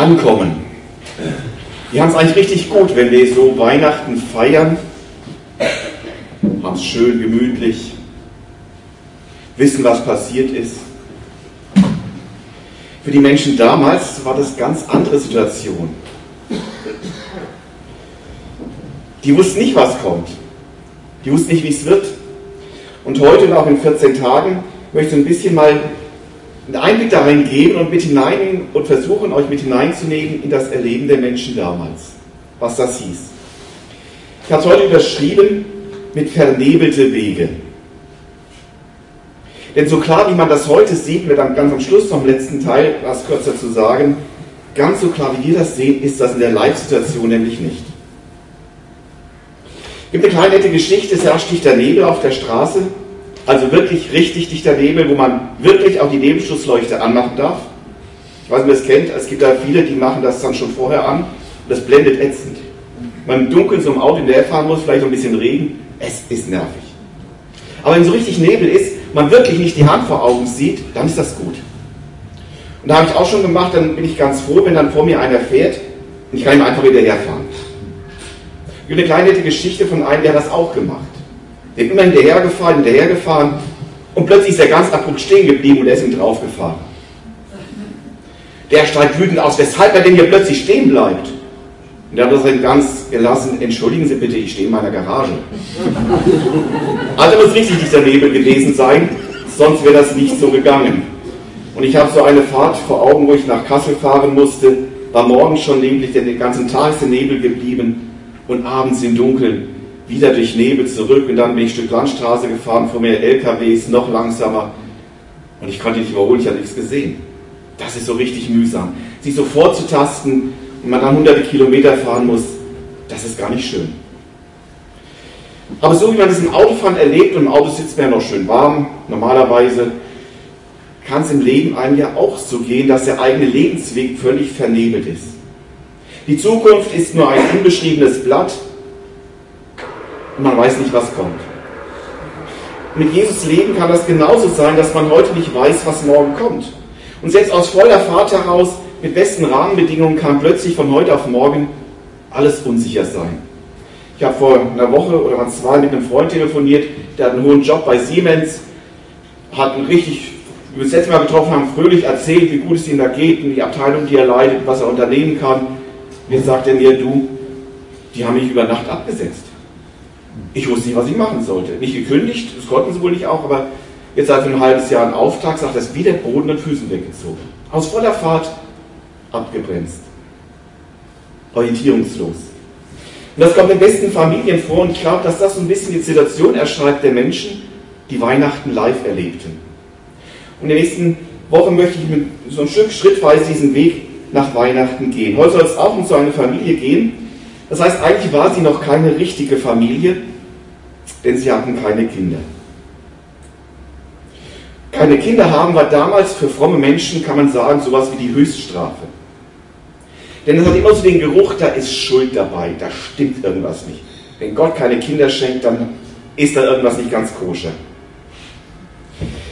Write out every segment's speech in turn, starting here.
ankommen. Wir haben es eigentlich richtig gut, wenn wir so Weihnachten feiern, haben es schön gemütlich, wissen, was passiert ist. Für die Menschen damals war das ganz andere Situation. Die wussten nicht, was kommt. Die wussten nicht, wie es wird. Und heute und auch in 14 Tagen möchte ich ein bisschen mal einen Einblick darin geben und mit hinein und versuchen, euch mit hineinzunehmen in das Erleben der Menschen damals. Was das hieß. Ich habe es heute überschrieben mit vernebelte Wege. Denn so klar, wie man das heute sieht, wird dann ganz am Schluss vom letzten Teil was kürzer zu sagen, ganz so klar, wie wir das sehen, ist das in der Live-Situation nämlich nicht. Es gibt eine kleine nette Geschichte, es herrscht dichter Nebel auf der Straße, also wirklich richtig dichter Nebel, wo man wirklich auch die Nebelschussleuchte anmachen darf. Ich weiß nicht, wer es kennt, es gibt da viele, die machen das dann schon vorher an und das blendet ätzend. Man im Dunkeln so im Auto hinterher fahren muss, vielleicht noch ein bisschen Regen, es ist nervig. Aber wenn so richtig Nebel ist, man wirklich nicht die Hand vor Augen sieht, dann ist das gut. Und da habe ich auch schon gemacht, dann bin ich ganz froh, wenn dann vor mir einer fährt und ich kann ihm einfach hinterherfahren. Es gibt eine kleine nette Geschichte von einem, der das auch gemacht. Ist immer hinterhergefahren, hinterhergefahren und plötzlich ist er ganz abrupt stehen geblieben und er ist ihm draufgefahren. Der steigt wütend aus, weshalb er denn hier plötzlich stehen bleibt. Und der hat dann ganz gelassen, entschuldigen Sie bitte, ich stehe in meiner Garage. Also muss richtig dieser Nebel gewesen sein, sonst wäre das nicht so gegangen. Und ich habe so eine Fahrt vor Augen, wo ich nach Kassel fahren musste, war morgens schon neblig, denn den ganzen Tag ist der Nebel geblieben und abends im Dunkeln wieder durch Nebel zurück und dann bin ich ein Stück Landstraße gefahren, vor mir LKWs, noch langsamer und ich konnte nicht überholen, ich hatte nichts gesehen. Das ist so richtig mühsam. Sich so vorzutasten, und man dann hunderte Kilometer fahren muss, das ist gar nicht schön. Aber so wie man das im Autofahren erlebt, und im Auto sitzt man ja noch schön warm, normalerweise, kann es im Leben einem ja auch so gehen, dass der eigene Lebensweg völlig vernebelt ist. Die Zukunft ist nur ein unbeschriebenes Blatt und man weiß nicht, was kommt. Mit Jesus Leben kann das genauso sein, dass man heute nicht weiß, was morgen kommt. Und selbst aus voller Fahrt heraus mit besten Rahmenbedingungen kann plötzlich von heute auf morgen alles unsicher sein. Ich habe vor einer Woche oder zwei mit einem Freund telefoniert, der hat einen hohen Job bei Siemens, hat einen richtig, wie wir das letzte Mal getroffen haben, fröhlich erzählt, wie gut es ihm da geht und die Abteilung, die er leitet, was er unternehmen kann. Jetzt sagt er mir, du, die haben mich über Nacht abgesetzt. Ich wusste nicht, was ich machen sollte. Nicht gekündigt, das konnten sie wohl nicht auch, aber jetzt seit ein halbes Jahr ein Auftrag, sagt ist wie der Boden an Füßen weggezogen. Aus voller Fahrt abgebremst. Orientierungslos. Und das kommt in besten Familien vor und ich glaube, dass das so ein bisschen die Situation erschreibt der Menschen, die Weihnachten live erlebten. Und in der nächsten Woche möchte ich mit so ein Stück schrittweise diesen Weg nach Weihnachten gehen. Heute soll es auch um so eine Familie gehen. Das heißt, eigentlich war sie noch keine richtige Familie, denn sie hatten keine Kinder. Keine Kinder haben war damals für fromme Menschen, kann man sagen, sowas wie die Höchststrafe. Denn es hat immer so den Geruch, da ist Schuld dabei, da stimmt irgendwas nicht. Wenn Gott keine Kinder schenkt, dann ist da irgendwas nicht ganz koscher.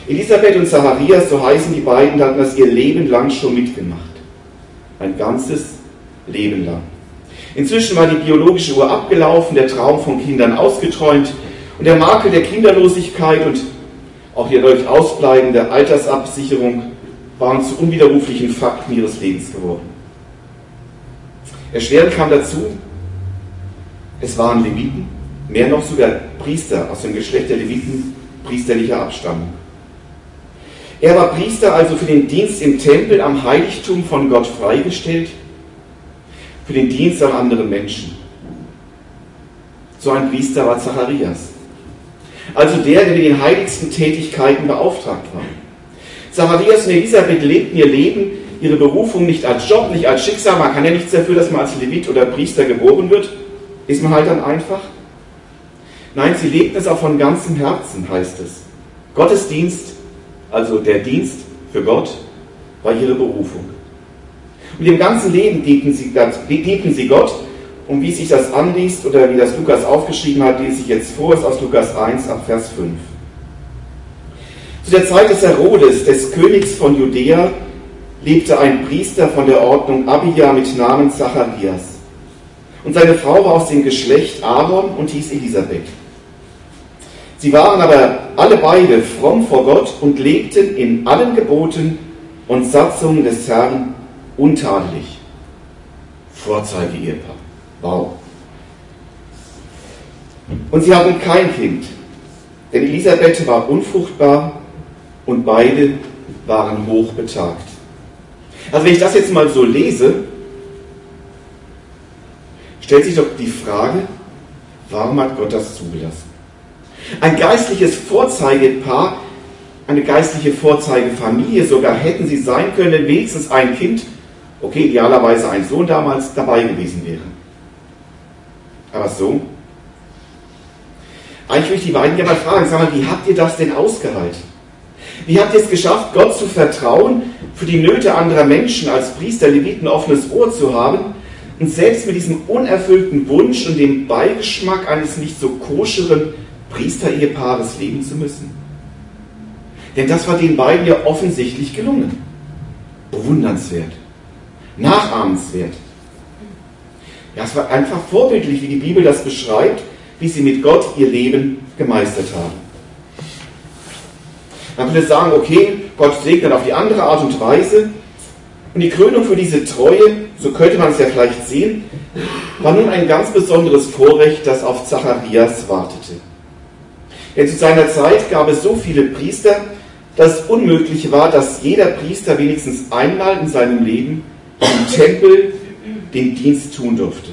Elisabeth und Zacharias, so heißen die beiden, hatten das ihr Leben lang schon mitgemacht. Ein ganzes Leben lang. Inzwischen war die biologische Uhr abgelaufen, der Traum von Kindern ausgeträumt und der Makel der Kinderlosigkeit und auch die dadurch ausbleibende Altersabsicherung waren zu unwiderruflichen Fakten ihres Lebens geworden. Erschwerend kam dazu, es waren Leviten, mehr noch sogar Priester aus dem Geschlecht der Leviten priesterlicher Abstammung. Er war Priester also für den Dienst im Tempel am Heiligtum von Gott freigestellt, für den Dienst an anderen Menschen. So ein Priester war Zacharias. Also der, der mit den heiligsten Tätigkeiten beauftragt war. Zacharias und Elisabeth lebten ihr Leben ihre Berufung nicht als Job, nicht als Schicksal. Man kann ja nichts dafür, dass man als Levit oder Priester geboren wird. Ist man halt dann einfach? Nein, sie lebten es auch von ganzem Herzen, heißt es. Gottesdienst, also der Dienst für Gott, war ihre Berufung. Und im ganzen Leben dienten sie, dienten sie Gott. Und wie sich das anliest oder wie das Lukas aufgeschrieben hat, lese ich jetzt vor, ist aus Lukas 1 ab Vers 5. Zu der Zeit des Herodes, des Königs von Judäa, lebte ein Priester von der Ordnung Abia mit Namen Zacharias. Und seine Frau war aus dem Geschlecht Aaron und hieß Elisabeth. Sie waren aber alle beide fromm vor Gott und lebten in allen Geboten und Satzungen des Herrn untadelig. Vorzeige-Ehepaar. Wow. Und sie hatten kein Kind, denn Elisabeth war unfruchtbar und beide waren hochbetagt. Also wenn ich das jetzt mal so lese, stellt sich doch die Frage, warum hat Gott das zugelassen? Ein geistliches Vorzeigepaar, eine geistliche Vorzeigefamilie sogar hätten sie sein können, wenigstens ein Kind, okay, idealerweise ein Sohn damals, dabei gewesen wäre. Aber so? Eigentlich möchte ich die beiden gerne mal fragen, sag mal, wie habt ihr das denn ausgehalten? Wie habt ihr es geschafft, Gott zu vertrauen, für die Nöte anderer Menschen als Priester, Leviten offenes Ohr zu haben und selbst mit diesem unerfüllten Wunsch und dem Beigeschmack eines nicht so koscheren Priester-Ehepaares leben zu müssen? Denn das war den beiden ja offensichtlich gelungen. Bewundernswert, nachahmenswert. Ja, es war einfach vorbildlich, wie die Bibel das beschreibt, wie sie mit Gott ihr Leben gemeistert haben. Man könnte sagen, okay, Gott segnet auf die andere Art und Weise. Und die Krönung für diese Treue, so könnte man es ja vielleicht sehen, war nun ein ganz besonderes Vorrecht, das auf Zacharias wartete. Denn zu seiner Zeit gab es so viele Priester, dass es unmöglich war, dass jeder Priester wenigstens einmal in seinem Leben im Tempel den Dienst tun durfte.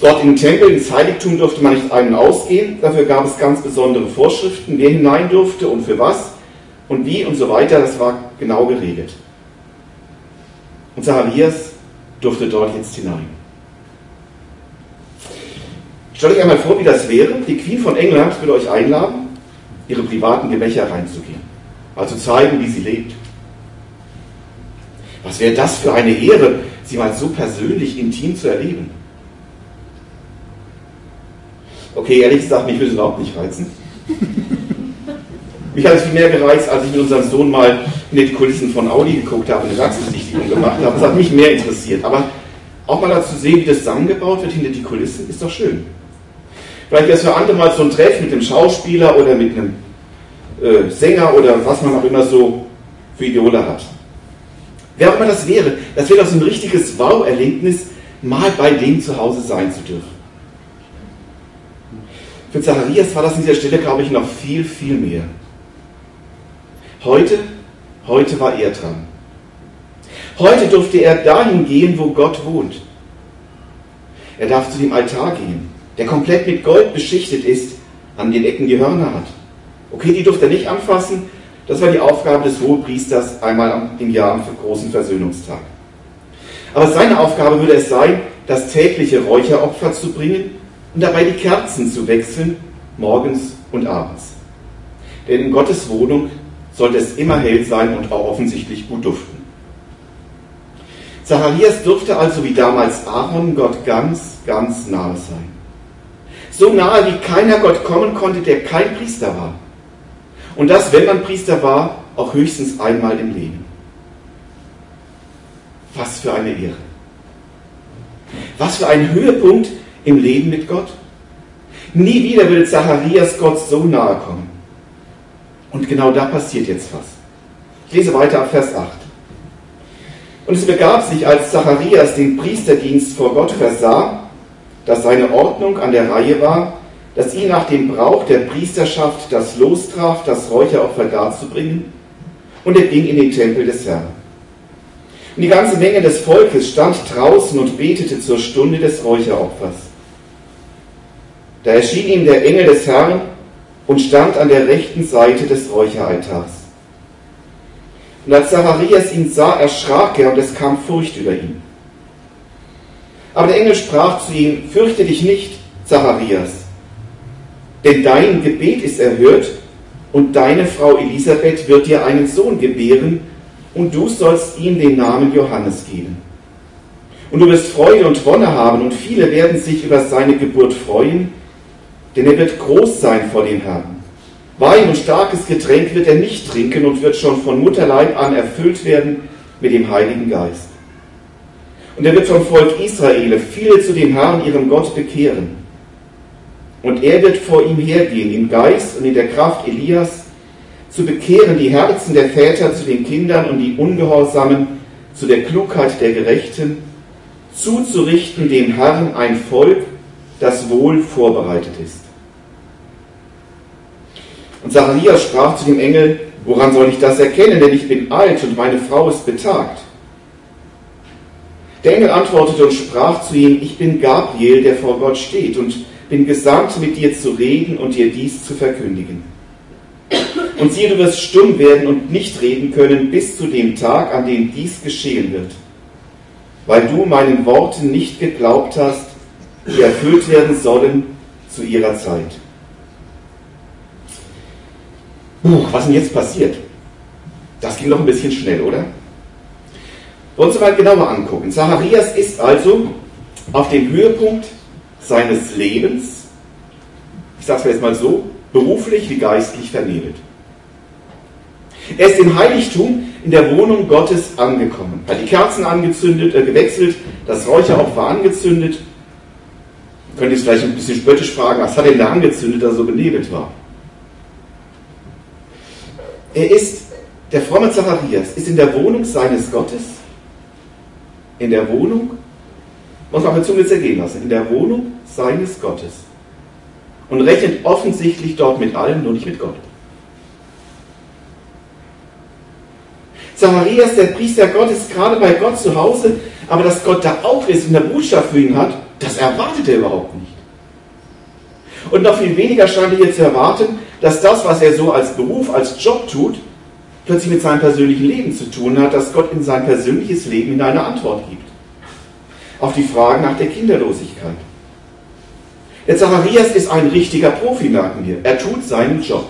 Dort im Tempel, ins Heiligtum durfte man nicht ein- und ausgehen. Dafür gab es ganz besondere Vorschriften, wer hinein durfte und für was und wie und so weiter. Das war genau geregelt. Und Zacharias durfte dort jetzt hinein. Stellt euch einmal vor, wie das wäre. Die Queen von England würde euch einladen, ihre privaten Gemächer reinzugehen. Also zeigen, wie sie lebt. Was wäre das für eine Ehre, sie mal so persönlich intim zu erleben? Okay, ehrlich gesagt, mich würde es überhaupt nicht reizen. Mich hat es viel mehr gereizt, als ich mit unserem Sohn mal in die Kulissen von Audi geguckt habe, eine Werksbesichtigung gemacht habe. Das hat mich mehr interessiert. Aber auch mal dazu sehen, wie das zusammengebaut wird hinter die Kulissen, ist doch schön. Vielleicht wäre es für andere mal so ein Treff mit einem Schauspieler oder mit einem äh, Sänger oder was man auch immer so für Idole hat. Wer auch immer das wäre, das wäre doch so ein richtiges Wow-Erlebnis, mal bei dem zu Hause sein zu dürfen. Für Zacharias war das an dieser Stelle, glaube ich, noch viel, viel mehr. Heute, heute war er dran. Heute durfte er dahin gehen, wo Gott wohnt. Er darf zu dem Altar gehen, der komplett mit Gold beschichtet ist, an den Ecken die Hörner hat. Okay, die durfte er nicht anfassen. Das war die Aufgabe des Hohepriesters einmal im Jahr am großen Versöhnungstag. Aber seine Aufgabe würde es sein, das tägliche Räucheropfer zu bringen und dabei die Kerzen zu wechseln, morgens und abends. Denn in Gottes Wohnung sollte es immer hell sein und auch offensichtlich gut duften. Zacharias durfte also wie damals Aaron Gott ganz, ganz nahe sein. So nahe, wie keiner Gott kommen konnte, der kein Priester war. Und das, wenn man Priester war, auch höchstens einmal im Leben. Was für eine Ehre. Was für ein Höhepunkt im Leben mit Gott. Nie wieder will Zacharias Gott so nahe kommen. Und genau da passiert jetzt was. Ich lese weiter ab Vers 8. Und es begab sich, als Zacharias den Priesterdienst vor Gott versah, dass seine Ordnung an der Reihe war, dass ihn nach dem Brauch der Priesterschaft das Los traf, das Räucheropfer darzubringen, und er ging in den Tempel des Herrn. Und die ganze Menge des Volkes stand draußen und betete zur Stunde des Räucheropfers. Da erschien ihm der Engel des Herrn und stand an der rechten Seite des Räucheraltars. Und als Zacharias ihn sah, erschrak er und es kam Furcht über ihn. Aber der Engel sprach zu ihm, fürchte dich nicht, Zacharias, denn dein Gebet ist erhört und deine Frau Elisabeth wird dir einen Sohn gebären und du sollst ihm den Namen Johannes geben. Und du wirst Freude und Wonne haben und viele werden sich über seine Geburt freuen, denn er wird groß sein vor dem Herrn. Wein und starkes Getränk wird er nicht trinken und wird schon von Mutterleib an erfüllt werden mit dem Heiligen Geist. Und er wird vom Volk Israel viele zu dem Herrn, ihrem Gott, bekehren. Und er wird vor ihm hergehen im Geist und in der Kraft Elias, zu bekehren die Herzen der Väter zu den Kindern und die Ungehorsamen zu der Klugheit der Gerechten, zuzurichten dem Herrn ein Volk, das wohl vorbereitet ist. Und Zacharias sprach zu dem Engel, woran soll ich das erkennen, denn ich bin alt und meine Frau ist betagt. Der Engel antwortete und sprach zu ihm, ich bin Gabriel, der vor Gott steht und bin gesandt, mit dir zu reden und dir dies zu verkündigen. Und siehe, du wirst stumm werden und nicht reden können bis zu dem Tag, an dem dies geschehen wird, weil du meinen Worten nicht geglaubt hast, die erfüllt werden sollen zu ihrer Zeit. Puh, was denn jetzt passiert? Das ging noch ein bisschen schnell, oder? Wollen Sie mal genauer angucken. Zacharias ist also auf dem Höhepunkt seines Lebens, ich sage es jetzt mal so, beruflich wie geistlich vernebelt. Er ist im Heiligtum in der Wohnung Gottes angekommen, hat die Kerzen angezündet, äh, gewechselt, das Räucheropfer angezündet. Könnt ihr es vielleicht ein bisschen spöttisch fragen, was hat er denn da angezündet, dass er so benebelt war? Er ist, der fromme Zacharias, ist in der Wohnung seines Gottes, in der Wohnung, muss man auf der Zunge zergehen lassen, in der Wohnung seines Gottes. Und rechnet offensichtlich dort mit allem, nur nicht mit Gott. Zacharias, der Priester Gottes, gerade bei Gott zu Hause, aber dass Gott da auch ist und eine Botschaft für ihn hat, das erwartet er überhaupt nicht. Und noch viel weniger scheint er jetzt zu erwarten, dass das, was er so als Beruf, als Job tut, plötzlich mit seinem persönlichen Leben zu tun hat, dass Gott in sein persönliches Leben in eine Antwort gibt. Auf die Frage nach der Kinderlosigkeit. Der Zacharias ist ein richtiger Profi, merken wir. Er tut seinen Job.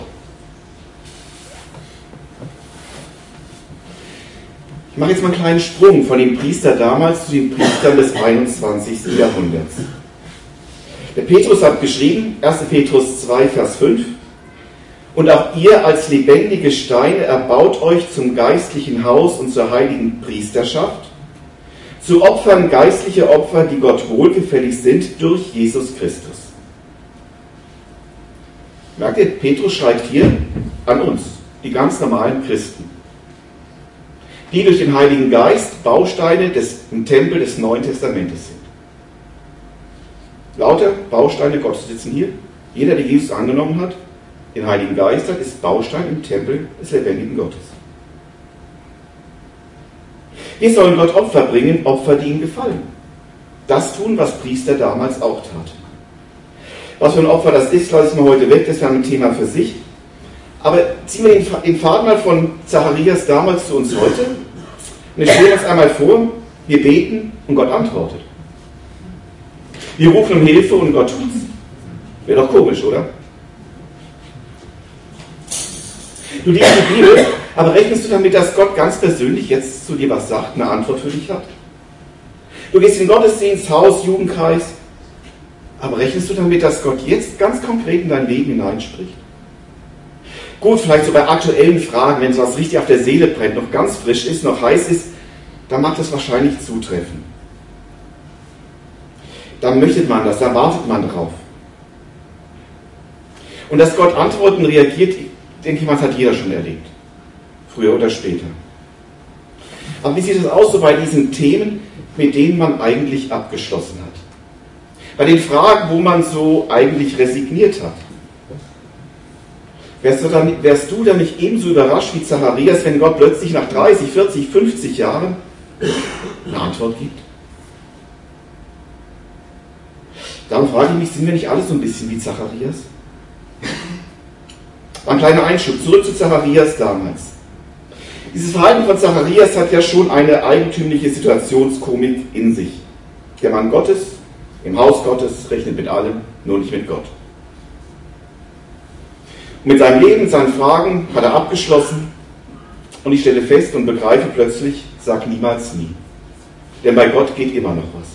Ich mache jetzt mal einen kleinen Sprung von dem Priester damals zu den Priestern des 21. Jahrhunderts. Der Petrus hat geschrieben, 1. Petrus 2, Vers 5, und auch ihr als lebendige Steine erbaut euch zum geistlichen Haus und zur heiligen Priesterschaft, zu Opfern geistliche Opfer, die Gott wohlgefällig sind durch Jesus Christus. Merkt ihr, Petrus schreibt hier an uns, die ganz normalen Christen, die durch den Heiligen Geist Bausteine des, im Tempel des Neuen Testamentes sind. Lauter Bausteine Gottes sitzen hier. Jeder, der Jesus angenommen hat, den Heiligen Geist hat, ist Baustein im Tempel des lebendigen Gottes. Wir sollen Gott Opfer bringen, Opfer, die ihm gefallen. Das tun, was Priester damals auch taten. Was für ein Opfer das ist, lasse ich mal heute weg, das wäre ein Thema für sich. Aber ziehen wir den Faden mal von Zacharias damals zu uns heute. Und ich stelle uns einmal vor, wir beten und Gott antwortet. Wir rufen um Hilfe und Gott tut's. Wäre doch komisch, oder? Du liest die Bibel, aber rechnest du damit, dass Gott ganz persönlich jetzt zu dir was sagt, eine Antwort für dich hat? Du gehst in Gottesdienst, Haus, Jugendkreis, aber rechnest du damit, dass Gott jetzt ganz konkret in dein Leben hineinspricht? Gut, vielleicht so bei aktuellen Fragen, wenn sowas richtig auf der Seele brennt, noch ganz frisch ist, noch heiß ist, dann mag das wahrscheinlich zutreffen. Dann möchte man das, da wartet man drauf. Und dass Gott antworten reagiert, denke ich mal, das hat jeder schon erlebt. Früher oder später. Aber wie sieht es aus so bei diesen Themen, mit denen man eigentlich abgeschlossen hat? Bei den Fragen, wo man so eigentlich resigniert hat? Wärst du, dann, wärst du dann nicht ebenso überrascht wie Zacharias, wenn Gott plötzlich nach 30, 40, 50 Jahren eine Antwort gibt? Darum frage ich mich, sind wir nicht alle so ein bisschen wie Zacharias? Ein kleiner Einschub, zurück zu Zacharias damals. Dieses Verhalten von Zacharias hat ja schon eine eigentümliche Situationskomik in sich. Der Mann Gottes, im Haus Gottes, rechnet mit allem, nur nicht mit Gott. Und mit seinem Leben, seinen Fragen hat er abgeschlossen und ich stelle fest und begreife plötzlich, sag niemals nie. Denn bei Gott geht immer noch was.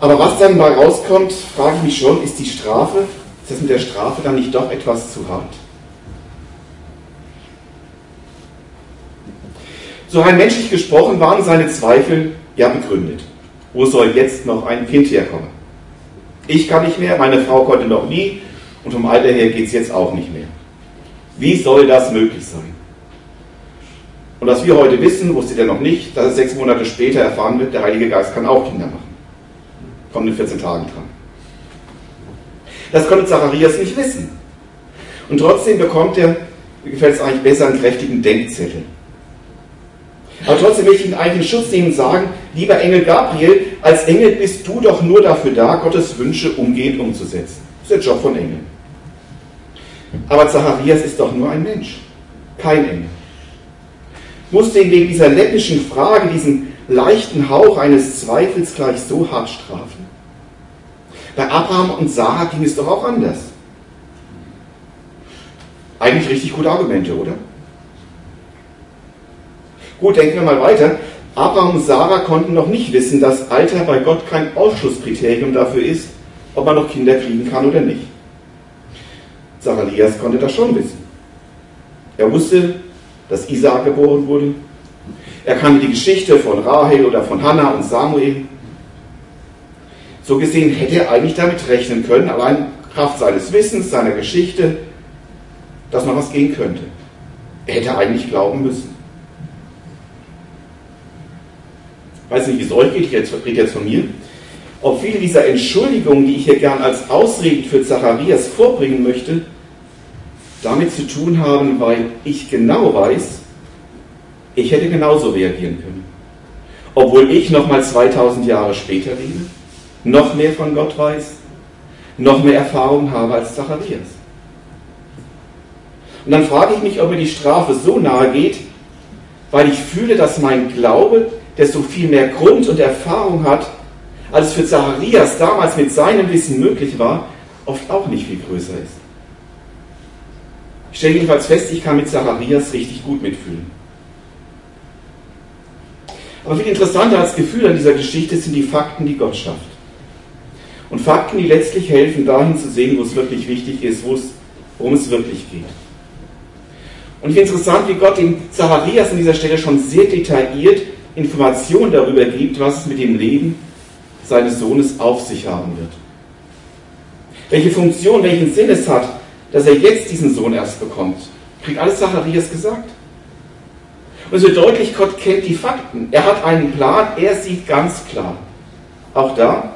Aber was dann mal rauskommt, frage ich mich schon, ist die Strafe Ist das mit der Strafe dann nicht doch etwas zu hart? So rein menschlich gesprochen waren seine Zweifel ja begründet. Wo soll jetzt noch ein Kind herkommen? Ich kann nicht mehr, meine Frau konnte noch nie und vom Alter her geht es jetzt auch nicht mehr. Wie soll das möglich sein? Und was wir heute wissen, wusste er noch nicht, dass er sechs Monate später erfahren wird, der Heilige Geist kann auch Kinder machen. Kommt in 14 Tagen dran. Das konnte Zacharias nicht wissen. Und trotzdem bekommt er, mir gefällt es eigentlich besser, einen kräftigen Denkzettel. Aber trotzdem möchte ich ihn eigentlich in Schutz nehmen sagen, lieber Engel Gabriel, als Engel bist du doch nur dafür da, Gottes Wünsche umgehend umzusetzen. Das ist der Job von Engeln. Aber Zacharias ist doch nur ein Mensch, kein Engel. Musste ihn wegen dieser läppischen Frage, diesen leichten Hauch eines Zweifels gleich so hart strafen? Bei Abraham und Sarah ging es doch auch anders. Eigentlich richtig gute Argumente, oder? Gut, denken wir mal weiter. Abraham und Sarah konnten noch nicht wissen, dass Alter bei Gott kein Ausschlusskriterium dafür ist, ob man noch Kinder kriegen kann oder nicht. Zacharias konnte das schon wissen. Er wusste, dass Isaak geboren wurde. Er kannte die Geschichte von Rahel oder von Hannah und Samuel. So gesehen hätte er eigentlich damit rechnen können, allein Kraft seines Wissens, seiner Geschichte, dass noch was gehen könnte. Er hätte eigentlich glauben müssen. Ich weiß nicht, wie es euch geht, ich rede jetzt von mir. Ob viele dieser Entschuldigungen, die ich hier gern als Ausreden für Zacharias vorbringen möchte, damit zu tun haben, weil ich genau weiß, ich hätte genauso reagieren können. Obwohl ich noch mal 2000 Jahre später lebe, noch mehr von Gott weiß, noch mehr Erfahrung habe als Zacharias. Und dann frage ich mich, ob mir die Strafe so nahe geht, weil ich fühle, dass mein Glaube, der so viel mehr Grund und Erfahrung hat, als für Zacharias damals mit seinem Wissen möglich war, oft auch nicht viel größer ist. Ich stelle jedenfalls fest, ich kann mit Zacharias richtig gut mitfühlen. Aber viel interessanter als Gefühl an dieser Geschichte sind die Fakten, die Gott schafft. Und Fakten, die letztlich helfen, dahin zu sehen, wo es wirklich wichtig ist, worum es wirklich geht. Und ich finde interessant, wie Gott dem Zacharias an dieser Stelle schon sehr detailliert Informationen darüber gibt, was es mit dem Leben seines Sohnes auf sich haben wird. Welche Funktion, welchen Sinn es hat, dass er jetzt diesen Sohn erst bekommt. Kriegt alles Zacharias gesagt. Und wird deutlich, Gott kennt die Fakten. Er hat einen Plan, er sieht ganz klar. Auch da,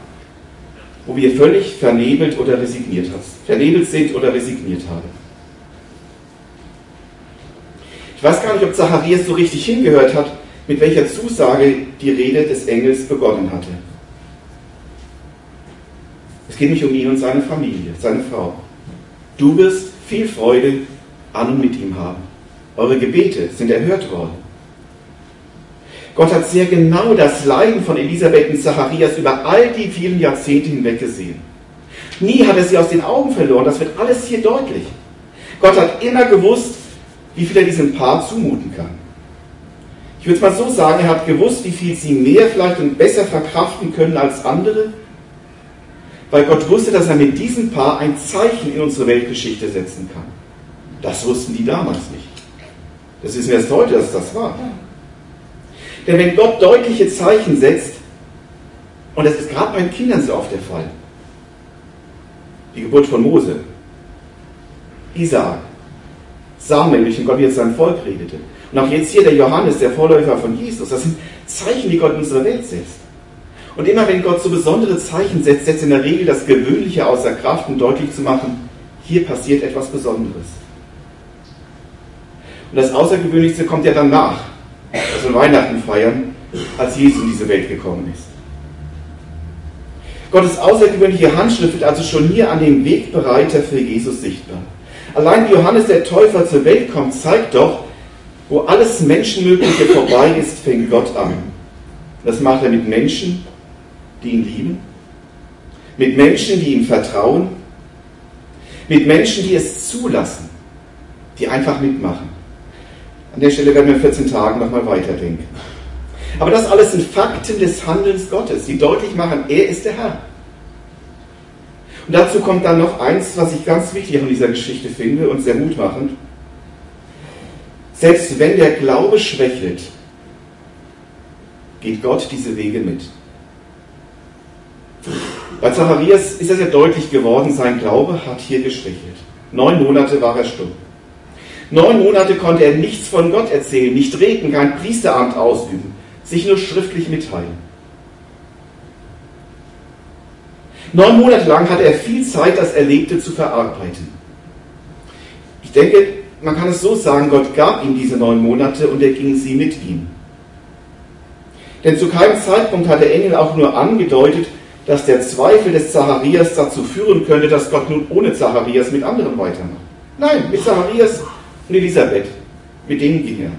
wo wir völlig vernebelt oder resigniert haben. Vernebelt sind oder resigniert haben. Ich weiß gar nicht, ob Zacharias so richtig hingehört hat, mit welcher Zusage die Rede des Engels begonnen hatte. Es geht nicht um ihn und seine Familie, seine Frau. Du wirst viel Freude an und mit ihm haben. Eure Gebete sind erhört worden. Gott hat sehr genau das Leiden von Elisabeth und Zacharias über all die vielen Jahrzehnte hinweg gesehen. Nie hat er sie aus den Augen verloren. Das wird alles hier deutlich. Gott hat immer gewusst, wie viel er diesem Paar zumuten kann. Ich würde es mal so sagen, er hat gewusst, wie viel sie mehr vielleicht und besser verkraften können als andere weil Gott wusste, dass er mit diesem Paar ein Zeichen in unsere Weltgeschichte setzen kann. Das wussten die damals nicht. Das wissen wir erst heute, dass das war. Denn wenn Gott deutliche Zeichen setzt, und das ist gerade bei Kindern so oft der Fall, die Geburt von Mose, Isaak, Samuel, durch den Gott jetzt sein Volk redete, und auch jetzt hier der Johannes, der Vorläufer von Jesus, das sind Zeichen, die Gott in unsere Welt setzt. Und immer wenn Gott so besondere Zeichen setzt, setzt in der Regel das Gewöhnliche außer Kraft, um deutlich zu machen, hier passiert etwas Besonderes. Und das Außergewöhnlichste kommt ja dann nach, wir Weihnachten feiern, als Jesus in diese Welt gekommen ist. Gottes außergewöhnliche Handschrift wird also schon hier an dem Wegbereiter für Jesus sichtbar. Allein wie Johannes der Täufer zur Welt kommt, zeigt doch, wo alles Menschenmögliche vorbei ist, fängt Gott an. Das macht er mit Menschen, die ihn lieben, mit Menschen, die ihm vertrauen, mit Menschen, die es zulassen, die einfach mitmachen. An der Stelle werden wir in 14 Tagen nochmal weiterdenken. Aber das alles sind Fakten des Handelns Gottes, die deutlich machen, er ist der Herr. Und dazu kommt dann noch eins, was ich ganz wichtig an dieser Geschichte finde und sehr mutmachend. Selbst wenn der Glaube schwächelt, geht Gott diese Wege mit. Bei Zacharias ist es ja deutlich geworden, sein Glaube hat hier geschwächelt. Neun Monate war er stumm. Neun Monate konnte er nichts von Gott erzählen, nicht reden, kein Priesteramt ausüben, sich nur schriftlich mitteilen. Neun Monate lang hatte er viel Zeit, das Erlebte zu verarbeiten. Ich denke, man kann es so sagen, Gott gab ihm diese neun Monate und er ging sie mit ihm. Denn zu keinem Zeitpunkt hat der Engel auch nur angedeutet, dass der Zweifel des Zacharias dazu führen könnte, dass Gott nun ohne Zacharias mit anderen weitermacht. Nein, mit Zacharias und Elisabeth. Mit denen ging er.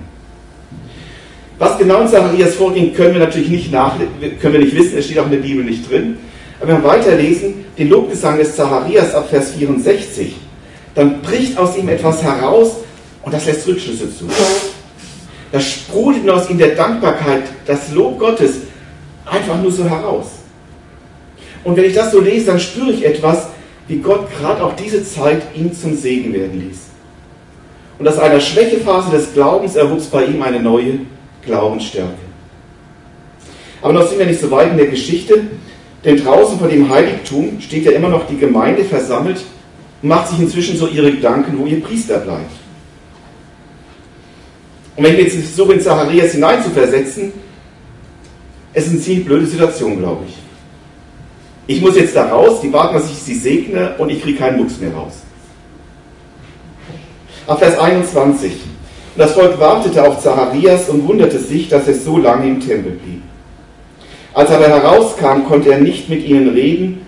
Was genau in Zacharias vorging, können wir natürlich nicht, nach, können wir nicht wissen, es steht auch in der Bibel nicht drin. Aber wenn wir weiterlesen, den Lobgesang des Zacharias ab Vers 64, dann bricht aus ihm etwas heraus und das lässt Rückschlüsse zu. Da sprudelt aus ihm der Dankbarkeit, das Lob Gottes einfach nur so heraus. Und wenn ich das so lese, dann spüre ich etwas, wie Gott gerade auch diese Zeit ihm zum Segen werden ließ. Und aus einer Schwächephase des Glaubens erwuchs bei ihm eine neue Glaubensstärke. Aber noch sind wir nicht so weit in der Geschichte, denn draußen vor dem Heiligtum steht ja immer noch die Gemeinde versammelt macht sich inzwischen so ihre Gedanken, wo ihr Priester bleibt. Und wenn ich jetzt versuche, in Zacharias hineinzuversetzen, es ist eine ziemlich blöde Situation, glaube ich. Ich muss jetzt da raus, die warten, dass ich sie segne und ich kriege keinen Mucks mehr raus. Ab Vers 21. Und das Volk wartete auf Zacharias und wunderte sich, dass es so lange im Tempel blieb. Als er aber herauskam, konnte er nicht mit ihnen reden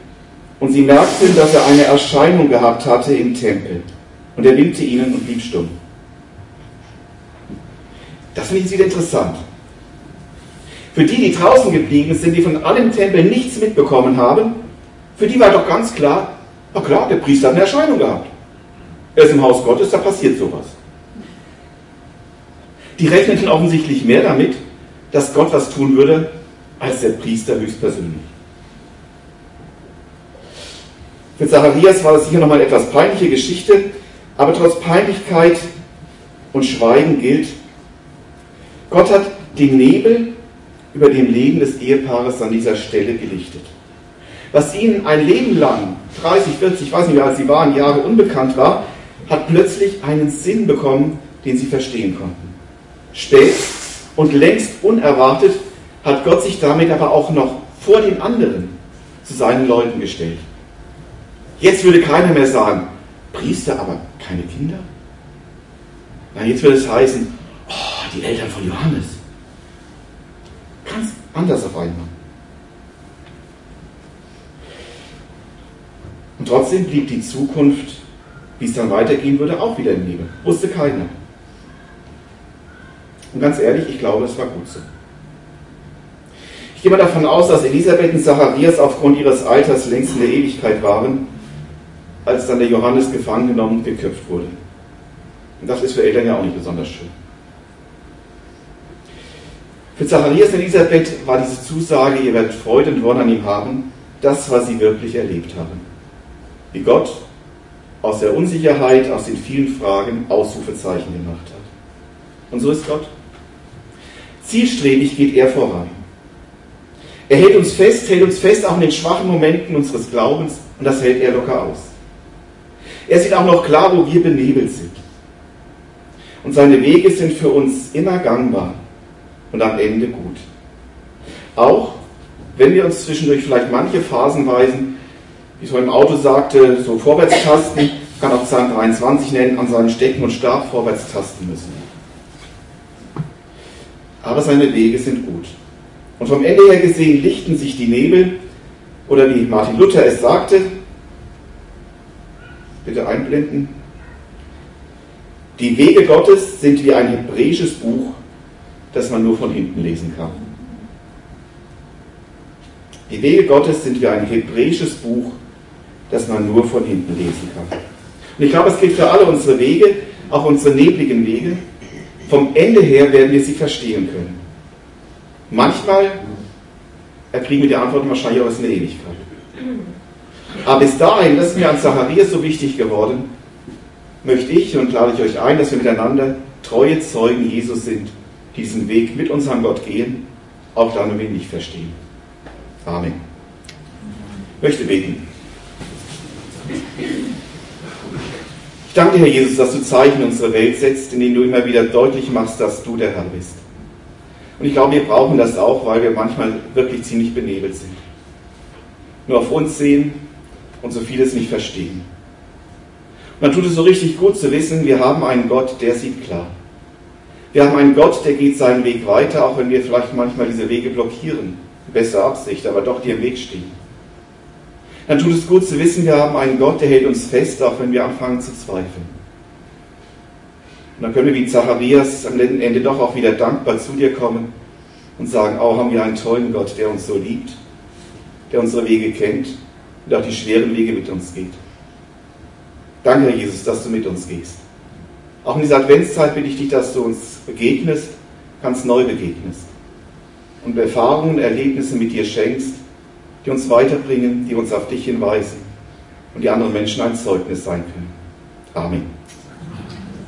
und sie merkten, dass er eine Erscheinung gehabt hatte im Tempel. Und er winkte ihnen und blieb stumm. Das finde ich wieder interessant. Für die, die draußen geblieben sind, die von allem Tempel nichts mitbekommen haben, für die war doch ganz klar, na klar, der Priester hat eine Erscheinung gehabt. Er ist im Haus Gottes, da passiert sowas. Die rechneten offensichtlich mehr damit, dass Gott was tun würde, als der Priester höchstpersönlich. Für Zacharias war das sicher nochmal eine etwas peinliche Geschichte, aber trotz Peinlichkeit und Schweigen gilt, Gott hat den Nebel über dem Leben des Ehepaares an dieser Stelle gelichtet. Was ihnen ein Leben lang, 30, 40, ich weiß nicht mehr, als sie waren, Jahre unbekannt war, hat plötzlich einen Sinn bekommen, den sie verstehen konnten. Spät und längst unerwartet hat Gott sich damit aber auch noch vor den anderen zu seinen Leuten gestellt. Jetzt würde keiner mehr sagen, Priester, aber keine Kinder? Nein, jetzt würde es heißen, oh, die Eltern von Johannes. Ganz anders auf einmal. Und trotzdem blieb die Zukunft, wie es dann weitergehen würde, auch wieder im Nebel. Wusste keiner. Und ganz ehrlich, ich glaube, es war gut so. Ich gehe mal davon aus, dass Elisabeth und Zacharias aufgrund ihres Alters längst in der Ewigkeit waren, als dann der Johannes gefangen genommen und geköpft wurde. Und das ist für Eltern ja auch nicht besonders schön. Für Zacharias und Elisabeth war diese Zusage, ihr werdet Freude und Wonne an ihm haben, das, was sie wirklich erlebt haben. Wie Gott aus der Unsicherheit, aus den vielen Fragen Ausrufezeichen gemacht hat. Und so ist Gott. Zielstrebig geht er voran. Er hält uns fest, hält uns fest auch in den schwachen Momenten unseres Glaubens und das hält er locker aus. Er sieht auch noch klar, wo wir benebelt sind. Und seine Wege sind für uns immer gangbar und am Ende gut. Auch wenn wir uns zwischendurch vielleicht manche Phasenweisen, wie ich so im Auto sagte, so Vorwärtstasten, kann auch Psalm 23 nennen, an seinen Stecken und Stab vorwärts tasten müssen. Aber seine Wege sind gut. Und vom Ende her gesehen lichten sich die Nebel, oder wie Martin Luther es sagte, bitte einblenden, die Wege Gottes sind wie ein hebräisches Buch, das man nur von hinten lesen kann. Die Wege Gottes sind wie ein hebräisches Buch, das man nur von hinten lesen kann. Und ich glaube, es gilt für alle unsere Wege, auch unsere nebligen Wege. Vom Ende her werden wir sie verstehen können. Manchmal erkriegen wir die Antwort wahrscheinlich aus in der Ewigkeit. Aber bis dahin, das ist mir an Zacharias so wichtig geworden, möchte ich und lade ich euch ein, dass wir miteinander treue Zeugen Jesus sind, diesen Weg mit unserem Gott gehen, auch dann, wenn wir ihn nicht verstehen. Amen. Ich möchte beten. Ich danke dir, Herr Jesus, dass du Zeichen in unsere Welt setzt, in denen du immer wieder deutlich machst, dass du der Herr bist. Und ich glaube, wir brauchen das auch, weil wir manchmal wirklich ziemlich benebelt sind. Nur auf uns sehen und so vieles nicht verstehen. Und dann tut es so richtig gut zu wissen, wir haben einen Gott, der sieht klar. Wir haben einen Gott, der geht seinen Weg weiter, auch wenn wir vielleicht manchmal diese Wege blockieren. Bessere Absicht, aber doch die im Weg stehen. Dann tut es gut zu wissen, wir haben einen Gott, der hält uns fest, auch wenn wir anfangen zu zweifeln. Und dann können wir wie Zacharias am Ende doch auch wieder dankbar zu dir kommen und sagen, oh, haben wir einen tollen Gott, der uns so liebt, der unsere Wege kennt und auch die schweren Wege mit uns geht. Danke, Herr Jesus, dass du mit uns gehst. Auch in dieser Adventszeit bitte ich dich, dass du uns begegnest, ganz neu begegnest und Erfahrungen, Erlebnisse mit dir schenkst, die uns weiterbringen, die uns auf dich hinweisen und die anderen Menschen ein Zeugnis sein können. Amen.